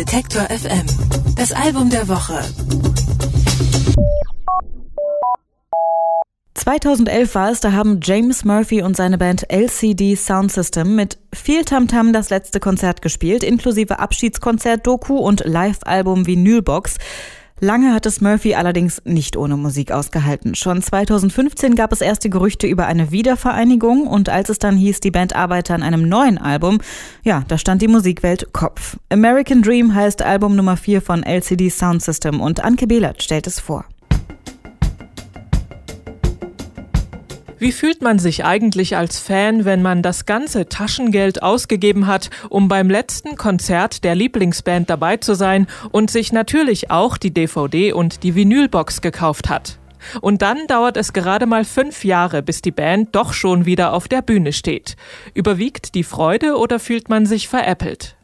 Detektor FM. Das Album der Woche. 2011 war es, da haben James Murphy und seine Band LCD Sound System mit viel Tamtam das letzte Konzert gespielt, inklusive Abschiedskonzert, Doku und Live-Album Vinylbox. Lange hat es Murphy allerdings nicht ohne Musik ausgehalten. Schon 2015 gab es erste Gerüchte über eine Wiedervereinigung und als es dann hieß, die Band arbeite an einem neuen Album, ja, da stand die Musikwelt Kopf. American Dream heißt Album Nummer 4 von LCD Sound System und Anke Behlert stellt es vor. Wie fühlt man sich eigentlich als Fan, wenn man das ganze Taschengeld ausgegeben hat, um beim letzten Konzert der Lieblingsband dabei zu sein und sich natürlich auch die DVD und die Vinylbox gekauft hat? Und dann dauert es gerade mal fünf Jahre, bis die Band doch schon wieder auf der Bühne steht. Überwiegt die Freude oder fühlt man sich veräppelt?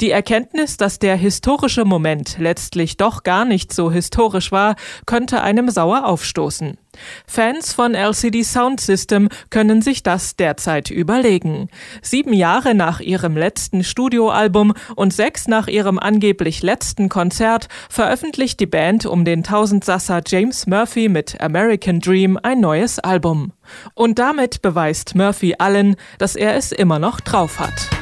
Die Erkenntnis, dass der historische Moment letztlich doch gar nicht so historisch war, könnte einem sauer aufstoßen. Fans von LCD Sound System können sich das derzeit überlegen. Sieben Jahre nach ihrem letzten Studioalbum und sechs nach ihrem angeblich letzten Konzert veröffentlicht die Band um den Tausendsasser James Murphy mit American Dream ein neues Album. Und damit beweist Murphy allen, dass er es immer noch drauf hat.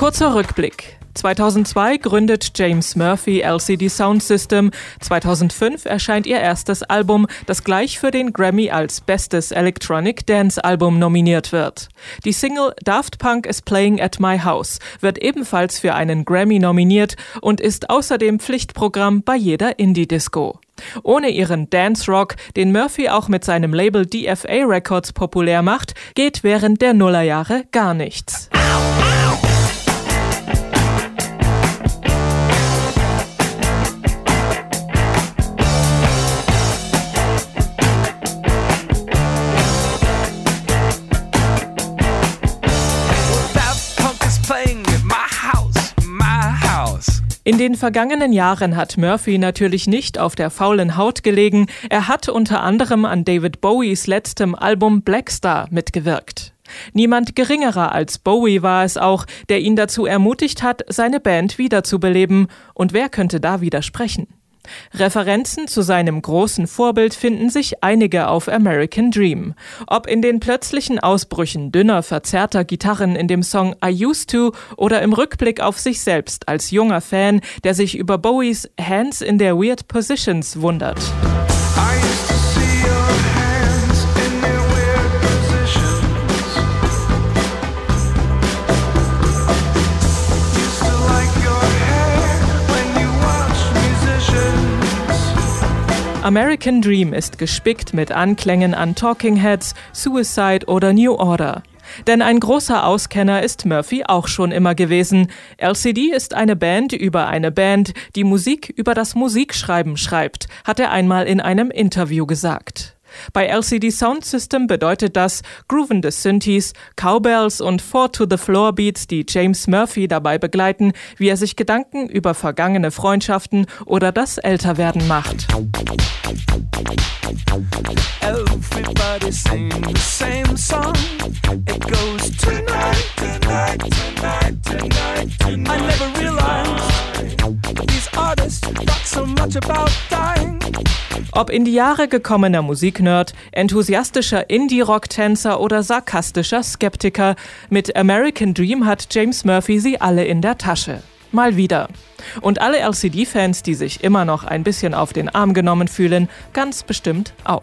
Kurzer Rückblick. 2002 gründet James Murphy LCD Sound System. 2005 erscheint ihr erstes Album, das gleich für den Grammy als bestes Electronic Dance Album nominiert wird. Die Single Daft Punk is Playing at My House wird ebenfalls für einen Grammy nominiert und ist außerdem Pflichtprogramm bei jeder Indie-Disco. Ohne ihren Dance Rock, den Murphy auch mit seinem Label DFA Records populär macht, geht während der Nullerjahre gar nichts. In den vergangenen Jahren hat Murphy natürlich nicht auf der faulen Haut gelegen. Er hat unter anderem an David Bowies letztem Album Blackstar mitgewirkt. Niemand geringerer als Bowie war es auch, der ihn dazu ermutigt hat, seine Band wiederzubeleben. Und wer könnte da widersprechen? Referenzen zu seinem großen Vorbild finden sich einige auf American Dream. Ob in den plötzlichen Ausbrüchen dünner, verzerrter Gitarren in dem Song I Used to oder im Rückblick auf sich selbst als junger Fan, der sich über Bowies Hands in their Weird Positions wundert. American Dream ist gespickt mit Anklängen an Talking Heads, Suicide oder New Order. Denn ein großer Auskenner ist Murphy auch schon immer gewesen. LCD ist eine Band über eine Band, die Musik über das Musikschreiben schreibt, hat er einmal in einem Interview gesagt. Bei LCD Sound System bedeutet das groovende Synthes, Cowbells und Four-to-the-Floor Beats, die James Murphy dabei begleiten, wie er sich Gedanken über vergangene Freundschaften oder das Älterwerden macht. Everybody sing the same song. It goes tonight, tonight, tonight, tonight, tonight. I never realized Ob in die Jahre gekommener Musiknerd, enthusiastischer Indie-Rock-Tänzer oder sarkastischer Skeptiker, mit American Dream hat James Murphy sie alle in der Tasche. Mal wieder. Und alle LCD-Fans, die sich immer noch ein bisschen auf den Arm genommen fühlen, ganz bestimmt auch.